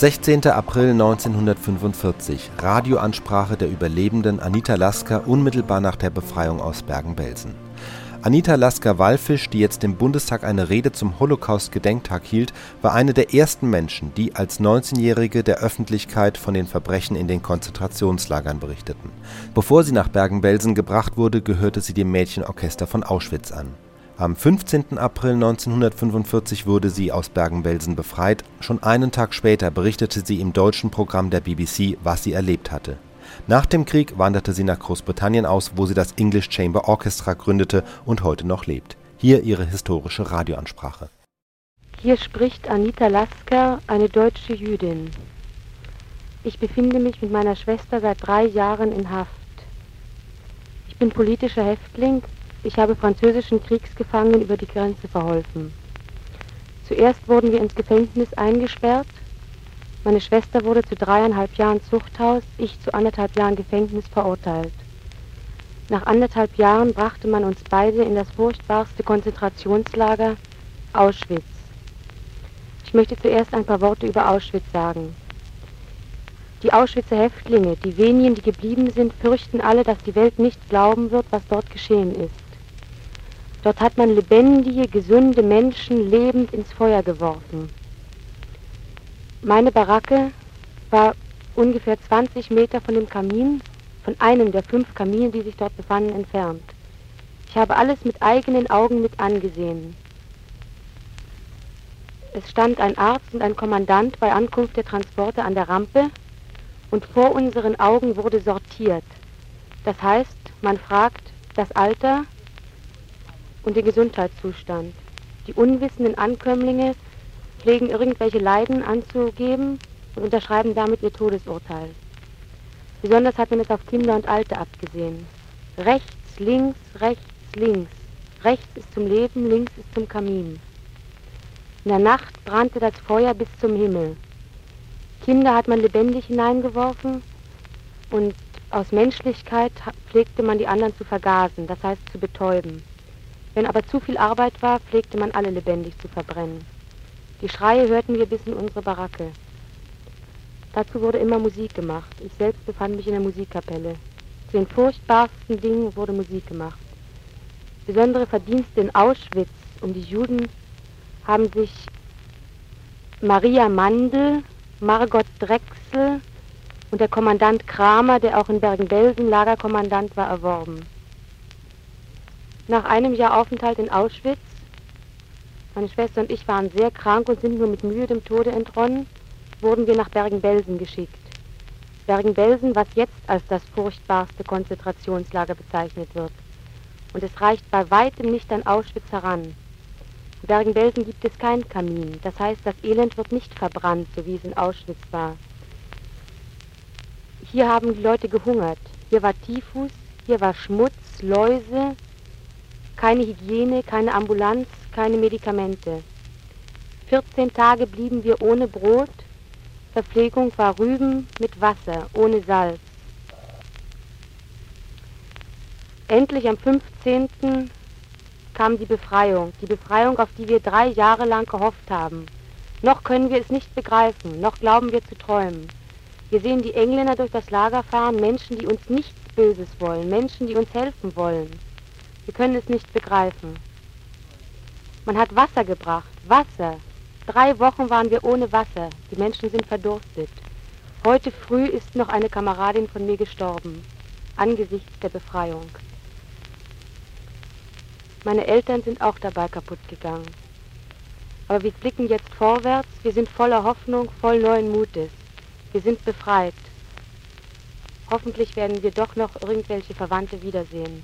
16. April 1945, Radioansprache der Überlebenden Anita Lasker unmittelbar nach der Befreiung aus Bergen-Belsen. Anita Lasker-Wallfisch, die jetzt im Bundestag eine Rede zum Holocaust-Gedenktag hielt, war eine der ersten Menschen, die als 19-Jährige der Öffentlichkeit von den Verbrechen in den Konzentrationslagern berichteten. Bevor sie nach Bergen-Belsen gebracht wurde, gehörte sie dem Mädchenorchester von Auschwitz an. Am 15. April 1945 wurde sie aus Bergen-Belsen befreit. Schon einen Tag später berichtete sie im deutschen Programm der BBC, was sie erlebt hatte. Nach dem Krieg wanderte sie nach Großbritannien aus, wo sie das English Chamber Orchestra gründete und heute noch lebt. Hier ihre historische Radioansprache. Hier spricht Anita Lasker, eine deutsche Jüdin. Ich befinde mich mit meiner Schwester seit drei Jahren in Haft. Ich bin politischer Häftling ich habe französischen Kriegsgefangenen über die Grenze verholfen. Zuerst wurden wir ins Gefängnis eingesperrt. Meine Schwester wurde zu dreieinhalb Jahren Zuchthaus, ich zu anderthalb Jahren Gefängnis verurteilt. Nach anderthalb Jahren brachte man uns beide in das furchtbarste Konzentrationslager Auschwitz. Ich möchte zuerst ein paar Worte über Auschwitz sagen. Die Auschwitzer Häftlinge, die wenigen, die geblieben sind, fürchten alle, dass die Welt nicht glauben wird, was dort geschehen ist. Dort hat man lebendige, gesunde Menschen lebend ins Feuer geworfen. Meine Baracke war ungefähr 20 Meter von dem Kamin, von einem der fünf Kamine, die sich dort befanden, entfernt. Ich habe alles mit eigenen Augen mit angesehen. Es stand ein Arzt und ein Kommandant bei Ankunft der Transporte an der Rampe und vor unseren Augen wurde sortiert. Das heißt, man fragt das Alter, und den Gesundheitszustand. Die unwissenden Ankömmlinge pflegen irgendwelche Leiden anzugeben und unterschreiben damit ihr Todesurteil. Besonders hat man es auf Kinder und Alte abgesehen. Rechts, links, rechts, links. Rechts ist zum Leben, links ist zum Kamin. In der Nacht brannte das Feuer bis zum Himmel. Kinder hat man lebendig hineingeworfen und aus Menschlichkeit pflegte man die anderen zu vergasen, das heißt zu betäuben. Wenn aber zu viel Arbeit war, pflegte man alle lebendig zu verbrennen. Die Schreie hörten wir bis in unsere Baracke. Dazu wurde immer Musik gemacht. Ich selbst befand mich in der Musikkapelle. Zu den furchtbarsten Dingen wurde Musik gemacht. Besondere Verdienste in Auschwitz um die Juden haben sich Maria Mandel, Margot Drechsel und der Kommandant Kramer, der auch in Bergen-Belsen Lagerkommandant war, erworben. Nach einem Jahr Aufenthalt in Auschwitz, meine Schwester und ich waren sehr krank und sind nur mit Mühe dem Tode entronnen, wurden wir nach Bergen-Belsen geschickt. Bergen-Belsen, was jetzt als das furchtbarste Konzentrationslager bezeichnet wird. Und es reicht bei weitem nicht an Auschwitz heran. In Bergen-Belsen gibt es keinen Kamin. Das heißt, das Elend wird nicht verbrannt, so wie es in Auschwitz war. Hier haben die Leute gehungert. Hier war Typhus, hier war Schmutz, Läuse, keine Hygiene, keine Ambulanz, keine Medikamente. 14 Tage blieben wir ohne Brot, Verpflegung war Rüben mit Wasser, ohne Salz. Endlich am 15. kam die Befreiung, die Befreiung, auf die wir drei Jahre lang gehofft haben. Noch können wir es nicht begreifen, noch glauben wir zu träumen. Wir sehen die Engländer durch das Lager fahren, Menschen, die uns nichts Böses wollen, Menschen, die uns helfen wollen. Wir können es nicht begreifen. Man hat Wasser gebracht. Wasser. Drei Wochen waren wir ohne Wasser. Die Menschen sind verdurstet. Heute früh ist noch eine Kameradin von mir gestorben, angesichts der Befreiung. Meine Eltern sind auch dabei kaputt gegangen. Aber wir blicken jetzt vorwärts, wir sind voller Hoffnung, voll neuen Mutes. Wir sind befreit. Hoffentlich werden wir doch noch irgendwelche Verwandte wiedersehen.